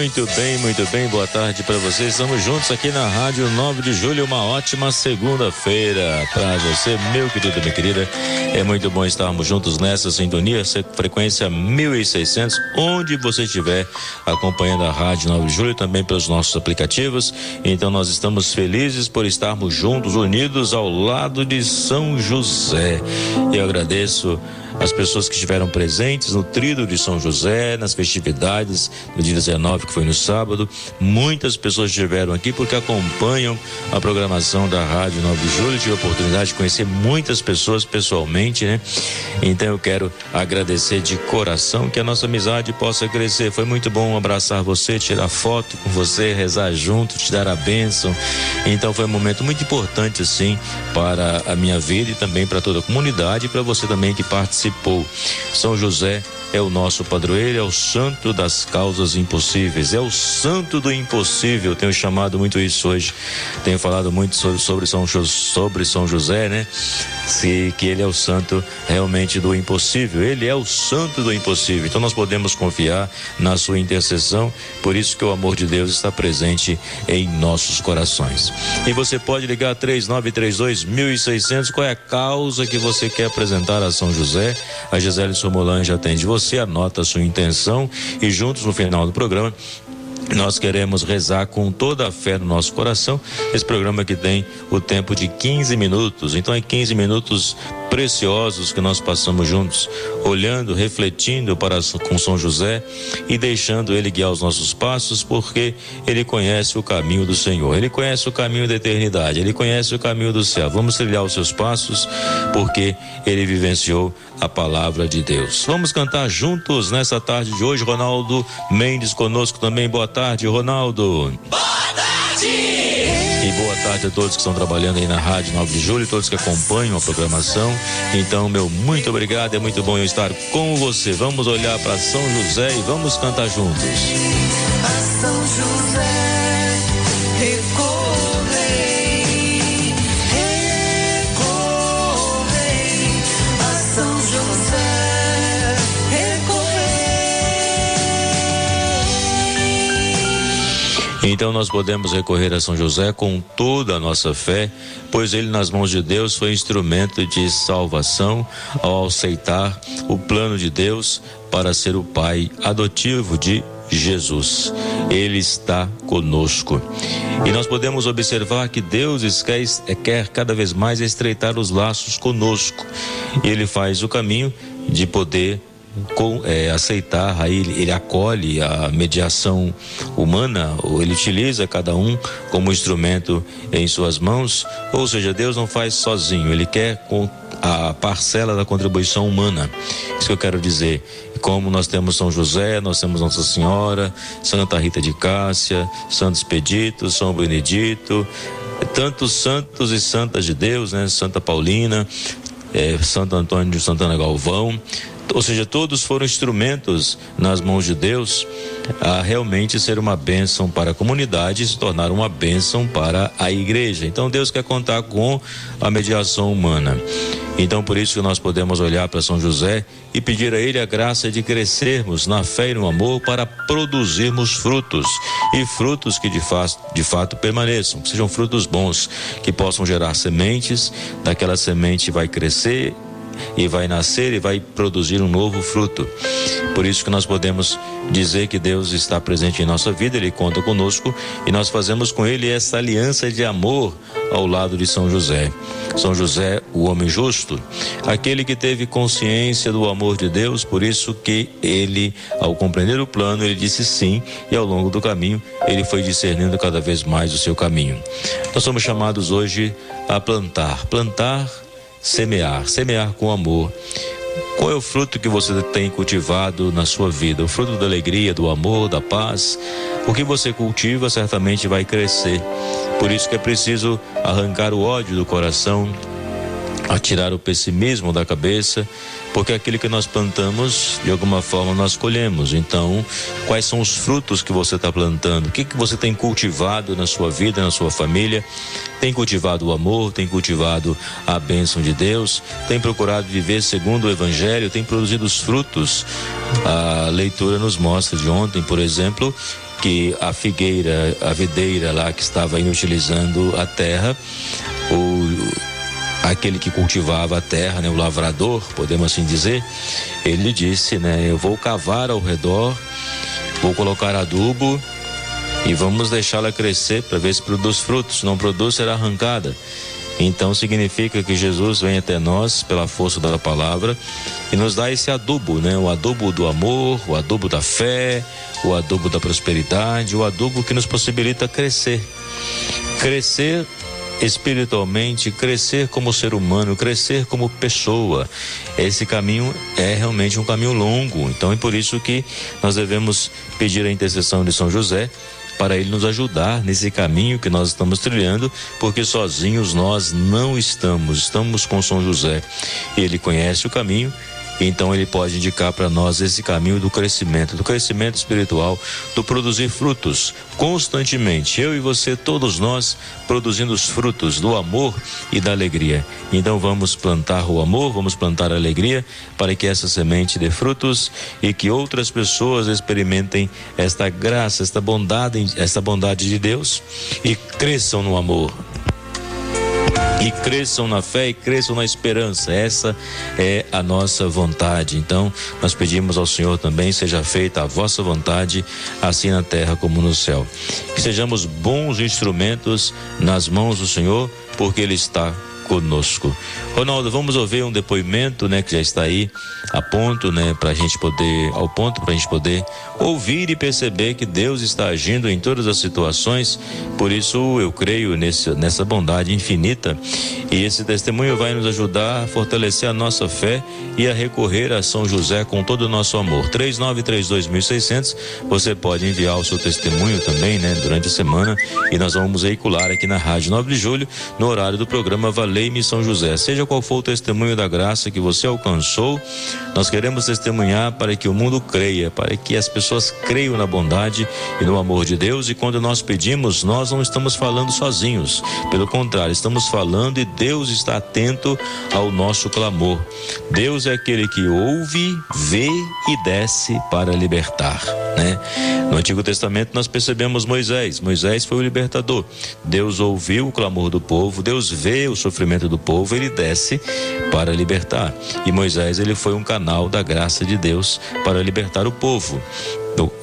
Muito bem, muito bem. Boa tarde para vocês. Estamos juntos aqui na Rádio 9 de Julho. Uma ótima segunda-feira para você, meu querido, minha querida. É muito bom estarmos juntos nessa sintonia, frequência 1600, onde você estiver acompanhando a Rádio 9 de Julho, também pelos nossos aplicativos. Então nós estamos felizes por estarmos juntos, unidos ao lado de São José. Eu agradeço as pessoas que estiveram presentes no Trido de São José, nas festividades do dia 19, que foi no sábado. Muitas pessoas estiveram aqui porque acompanham a programação da Rádio 9 de Julho. Tive a oportunidade de conhecer muitas pessoas pessoalmente, né? Então eu quero agradecer de coração que a nossa amizade possa crescer. Foi muito bom abraçar você, tirar foto com você, rezar junto, te dar a bênção. Então foi um momento muito importante, assim, para a minha vida e também para toda a comunidade e para você também que participou participou. São José é o nosso padroeiro, é o santo das causas impossíveis, é o santo do impossível. Tenho chamado muito isso hoje. Tenho falado muito sobre, sobre, São, sobre São José, né? Se, que ele é o santo realmente do impossível. Ele é o santo do impossível. Então nós podemos confiar na sua intercessão. Por isso que o amor de Deus está presente em nossos corações. E você pode ligar 3932 1600. Qual é a causa que você quer apresentar a São José? A Gisele Somolange atende você você anota a sua intenção e juntos no final do programa nós queremos rezar com toda a fé no nosso coração. Esse programa que tem o tempo de 15 minutos. Então é 15 minutos preciosos que nós passamos juntos, olhando, refletindo para com São José e deixando ele guiar os nossos passos, porque ele conhece o caminho do Senhor. Ele conhece o caminho da eternidade, ele conhece o caminho do céu. Vamos trilhar os seus passos, porque ele vivenciou a palavra de Deus. Vamos cantar juntos nessa tarde de hoje. Ronaldo Mendes conosco também. Boa tarde, Ronaldo. Boa tarde! E boa tarde a todos que estão trabalhando aí na Rádio 9 de Julho, todos que acompanham a programação. Então, meu muito obrigado, é muito bom eu estar com você. Vamos olhar para São José e vamos cantar juntos. A São José, Então nós podemos recorrer a São José com toda a nossa fé, pois ele nas mãos de Deus foi instrumento de salvação ao aceitar o plano de Deus para ser o pai adotivo de Jesus. Ele está conosco. E nós podemos observar que Deus quer, quer cada vez mais estreitar os laços conosco. E ele faz o caminho de poder com, é, aceitar, aí ele, ele, acolhe a mediação humana, ou ele utiliza cada um como instrumento em suas mãos, ou seja, Deus não faz sozinho, ele quer com a parcela da contribuição humana. Isso que eu quero dizer. Como nós temos São José, nós temos Nossa Senhora, Santa Rita de Cássia, Santo Expedito, São Benedito, tantos santos e santas de Deus, né? Santa Paulina, é, Santo Antônio de Santana Galvão, ou seja, todos foram instrumentos nas mãos de Deus a realmente ser uma bênção para a comunidade e se tornar uma bênção para a igreja. Então Deus quer contar com a mediação humana. Então por isso que nós podemos olhar para São José e pedir a ele a graça de crescermos na fé e no amor para produzirmos frutos e frutos que de, de fato permaneçam, que sejam frutos bons, que possam gerar sementes, daquela semente vai crescer e vai nascer e vai produzir um novo fruto. Por isso que nós podemos dizer que Deus está presente em nossa vida, Ele conta conosco e nós fazemos com Ele essa aliança de amor ao lado de São José. São José, o homem justo, aquele que teve consciência do amor de Deus, por isso que ele, ao compreender o plano, ele disse sim e ao longo do caminho ele foi discernindo cada vez mais o seu caminho. Nós somos chamados hoje a plantar, plantar semear, semear com amor. Qual é o fruto que você tem cultivado na sua vida? O fruto da alegria, do amor, da paz. O que você cultiva certamente vai crescer. Por isso que é preciso arrancar o ódio do coração, a tirar o pessimismo da cabeça, porque aquilo que nós plantamos, de alguma forma nós colhemos. Então, quais são os frutos que você está plantando? O que, que você tem cultivado na sua vida, na sua família? Tem cultivado o amor, tem cultivado a bênção de Deus, tem procurado viver segundo o Evangelho, tem produzido os frutos. A leitura nos mostra de ontem, por exemplo, que a figueira, a videira lá que estava inutilizando a terra, o aquele que cultivava a terra, né, o lavrador, podemos assim dizer, ele disse, né, eu vou cavar ao redor, vou colocar adubo e vamos deixá-la crescer para ver se produz frutos. Não produz, será arrancada. Então significa que Jesus vem até nós pela força da palavra e nos dá esse adubo, né? O adubo do amor, o adubo da fé, o adubo da prosperidade, o adubo que nos possibilita crescer. Crescer espiritualmente, crescer como ser humano, crescer como pessoa. Esse caminho é realmente um caminho longo. Então é por isso que nós devemos pedir a intercessão de São José para ele nos ajudar nesse caminho que nós estamos trilhando, porque sozinhos nós não estamos, estamos com São José. Ele conhece o caminho então ele pode indicar para nós esse caminho do crescimento, do crescimento espiritual, do produzir frutos constantemente. Eu e você, todos nós, produzindo os frutos do amor e da alegria. Então vamos plantar o amor, vamos plantar a alegria para que essa semente dê frutos e que outras pessoas experimentem esta graça, esta bondade, esta bondade de Deus e cresçam no amor e cresçam na fé e cresçam na esperança. Essa é a nossa vontade. Então, nós pedimos ao Senhor também, seja feita a vossa vontade, assim na terra como no céu. Que sejamos bons instrumentos nas mãos do Senhor, porque Ele está conosco. Ronaldo, vamos ouvir um depoimento, né, que já está aí a ponto, né, para a gente poder, ao ponto para a gente poder ouvir e perceber que Deus está agindo em todas as situações. Por isso eu creio nesse, nessa bondade infinita e esse testemunho vai nos ajudar a fortalecer a nossa fé e a recorrer a São José com todo o nosso amor. 3932.600. Você pode enviar o seu testemunho também, né, durante a semana e nós vamos veicular aqui na Rádio 9 de Julho no horário do programa Valei-me São José. Seja qual for o testemunho da graça que você alcançou, nós queremos testemunhar para que o mundo creia, para que as pessoas creiam na bondade e no amor de Deus. E quando nós pedimos, nós não estamos falando sozinhos. Pelo contrário, estamos falando e Deus está atento ao nosso clamor. Deus é aquele que ouve, vê e desce para libertar, né? No Antigo Testamento nós percebemos Moisés. Moisés foi o libertador. Deus ouviu o clamor do povo, Deus vê o sofrimento do povo, ele desce para libertar. E Moisés ele foi um canal da graça de Deus para libertar o povo,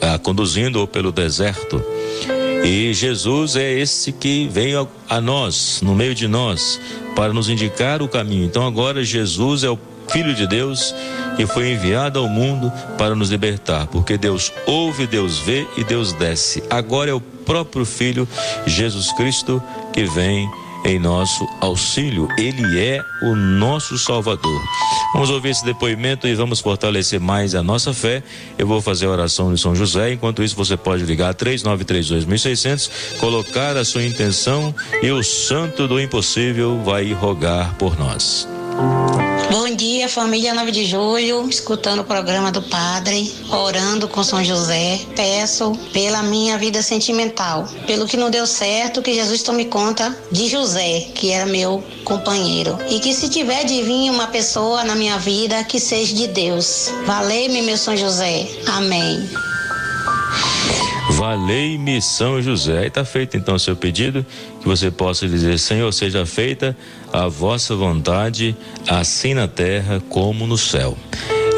ah, conduzindo-o pelo deserto. E Jesus é esse que veio a, a nós, no meio de nós, para nos indicar o caminho. Então agora Jesus é o Filho de Deus e foi enviado ao mundo para nos libertar, porque Deus ouve, Deus vê e Deus desce. Agora é o próprio Filho Jesus Cristo que vem em nosso auxílio. Ele é o nosso Salvador. Vamos ouvir esse depoimento e vamos fortalecer mais a nossa fé. Eu vou fazer a oração de São José. Enquanto isso, você pode ligar 3932.600, colocar a sua intenção e o Santo do Impossível vai rogar por nós. Dia, família 9 de julho, escutando o programa do Padre, orando com São José. Peço pela minha vida sentimental, pelo que não deu certo, que Jesus tome conta de José, que era meu companheiro. E que se tiver de vir uma pessoa na minha vida, que seja de Deus. Valei-me, meu São José. Amém. Valei-me São José. Aí está feito então o seu pedido, que você possa dizer: Senhor, seja feita a vossa vontade, assim na terra como no céu.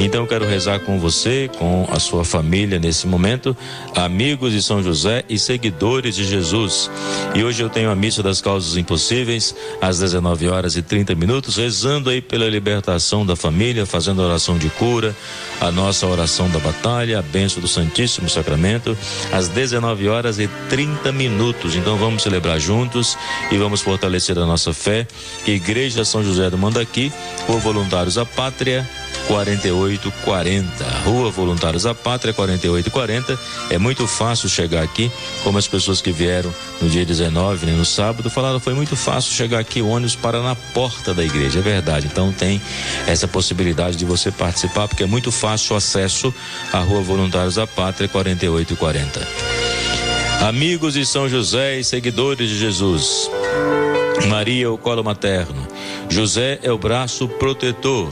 Então eu quero rezar com você, com a sua família nesse momento, amigos de São José e seguidores de Jesus. E hoje eu tenho a missa das causas impossíveis às 19 horas e 30 minutos, rezando aí pela libertação da família, fazendo oração de cura, a nossa oração da batalha, a benção do Santíssimo Sacramento, às 19 horas e 30 minutos. Então vamos celebrar juntos e vamos fortalecer a nossa fé. Igreja São José do Mandaqui, por voluntários à pátria 4840. Rua Voluntários da Pátria 4840. É muito fácil chegar aqui, como as pessoas que vieram no dia 19, né, no sábado, falaram foi muito fácil chegar aqui, o ônibus para na porta da igreja. É verdade. Então tem essa possibilidade de você participar, porque é muito fácil o acesso à Rua Voluntários da Pátria 4840. Amigos de São José e seguidores de Jesus. Maria é o colo materno. José é o braço protetor.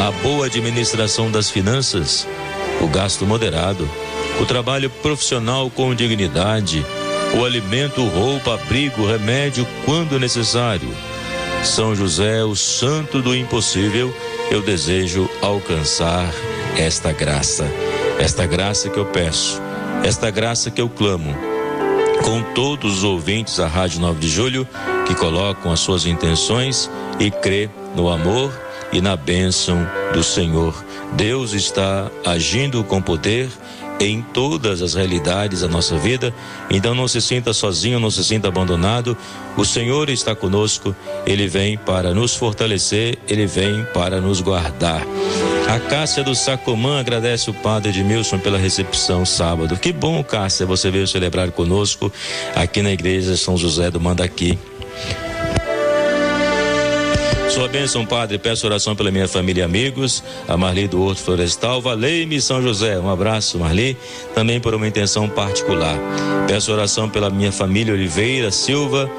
a boa administração das finanças, o gasto moderado, o trabalho profissional com dignidade, o alimento, roupa, abrigo, remédio quando necessário. São José, o santo do impossível, eu desejo alcançar esta graça, esta graça que eu peço, esta graça que eu clamo. Com todos os ouvintes da Rádio 9 de Julho que colocam as suas intenções e crê no amor e na bênção do Senhor. Deus está agindo com poder em todas as realidades da nossa vida. Então não se sinta sozinho, não se sinta abandonado. O Senhor está conosco, ele vem para nos fortalecer, ele vem para nos guardar. A Cássia do Sacomã agradece o padre Edmilson pela recepção sábado. Que bom, Cássia, você veio celebrar conosco aqui na igreja São José do Mandaqui. Sua bênção, Padre, peço oração pela minha família e amigos, a Marli do Horto Florestal, Valei-me São José. Um abraço, Marli, também por uma intenção particular. Peço oração pela minha família Oliveira Silva,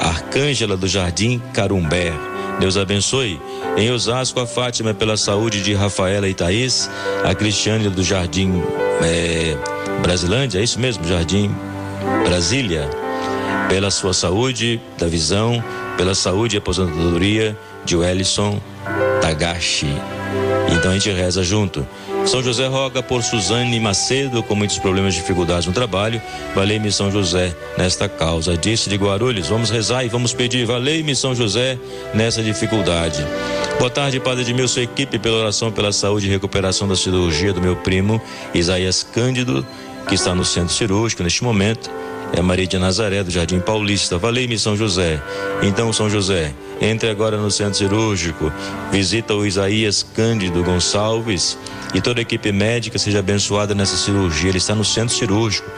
Arcângela do Jardim Carumbé. Deus abençoe. Em Osasco, a Fátima pela saúde de Rafaela e Thaís, a Cristiane do Jardim é, Brasilândia, é isso mesmo, Jardim Brasília, pela sua saúde, da visão, pela saúde e aposentadoria de Wellison Tagashi. Então a gente reza junto. São José roga por Suzane Macedo, com muitos problemas e dificuldades no trabalho. Valei-me São José nesta causa. Disse de Guarulhos, vamos rezar e vamos pedir. Valei-me São José nessa dificuldade. Boa tarde, Padre de sua equipe, pela oração pela saúde e recuperação da cirurgia do meu primo Isaías Cândido, que está no centro cirúrgico neste momento é Maria de Nazaré, do Jardim Paulista. Valei-me São José. Então, São José, entre agora no centro cirúrgico, visita o Isaías Cândido Gonçalves e toda a equipe médica seja abençoada nessa cirurgia. Ele está no centro cirúrgico.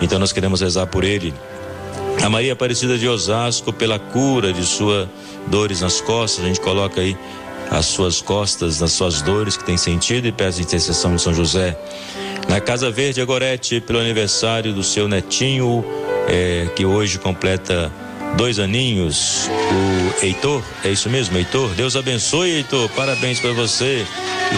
Então, nós queremos rezar por ele. A Maria Aparecida de Osasco, pela cura de suas dores nas costas, a gente coloca aí as suas costas, nas suas dores que tem sentido e peça a intercessão de São José. Na Casa Verde Agorete, pelo aniversário do seu netinho, é, que hoje completa dois aninhos, o Heitor, é isso mesmo, Heitor? Deus abençoe, Heitor, parabéns para você.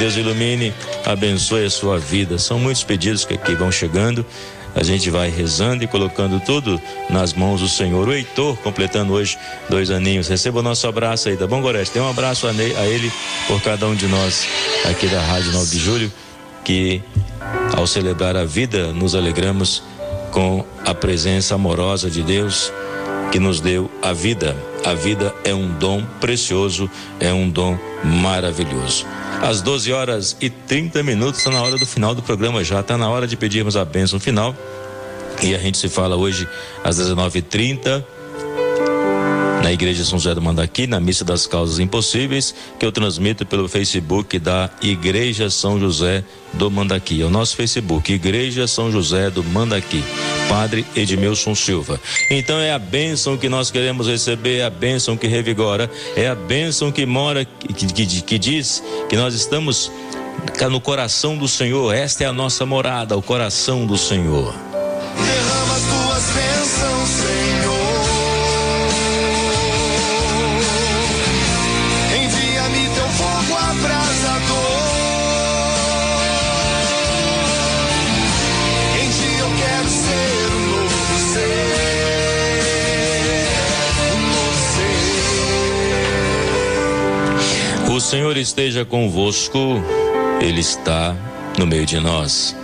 Deus ilumine, abençoe a sua vida. São muitos pedidos que aqui vão chegando. A gente vai rezando e colocando tudo nas mãos do Senhor. O Heitor, completando hoje dois aninhos. Receba o nosso abraço aí, tá bom, Gorete? Tem um abraço a, a ele por cada um de nós aqui da Rádio 9 de Julho, que ao celebrar a vida, nos alegramos com a presença amorosa de Deus que nos deu a vida. A vida é um dom precioso, é um dom maravilhoso. Às 12 horas e 30 minutos, está na hora do final do programa já, está na hora de pedirmos a bênção final. E a gente se fala hoje às 19h30 na Igreja São José do Mandaqui, na Missa das Causas Impossíveis, que eu transmito pelo Facebook da Igreja São José do Mandaqui. É o nosso Facebook, Igreja São José do Mandaqui. Padre Edmilson Silva. Então é a bênção que nós queremos receber, é a bênção que revigora, é a bênção que mora, que, que, que diz que nós estamos no coração do Senhor. Esta é a nossa morada, o coração do Senhor. Derrama as tuas bênçãos, Senhor. Senhor esteja convosco, Ele está no meio de nós.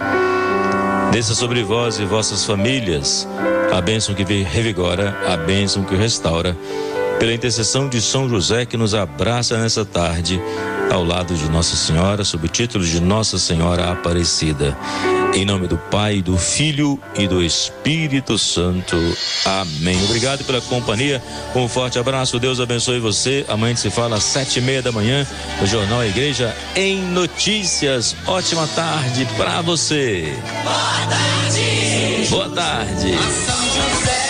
Desça sobre vós e vossas famílias a bênção que revigora, a bênção que restaura, pela intercessão de São José que nos abraça nessa tarde, ao lado de Nossa Senhora, sob o título de Nossa Senhora Aparecida. Em nome do Pai, do Filho e do Espírito Santo. Amém. Obrigado pela companhia. Um forte abraço. Deus abençoe você. Amanhã se fala às sete e meia da manhã no Jornal Igreja em Notícias. Ótima tarde para você. Boa tarde. Boa tarde.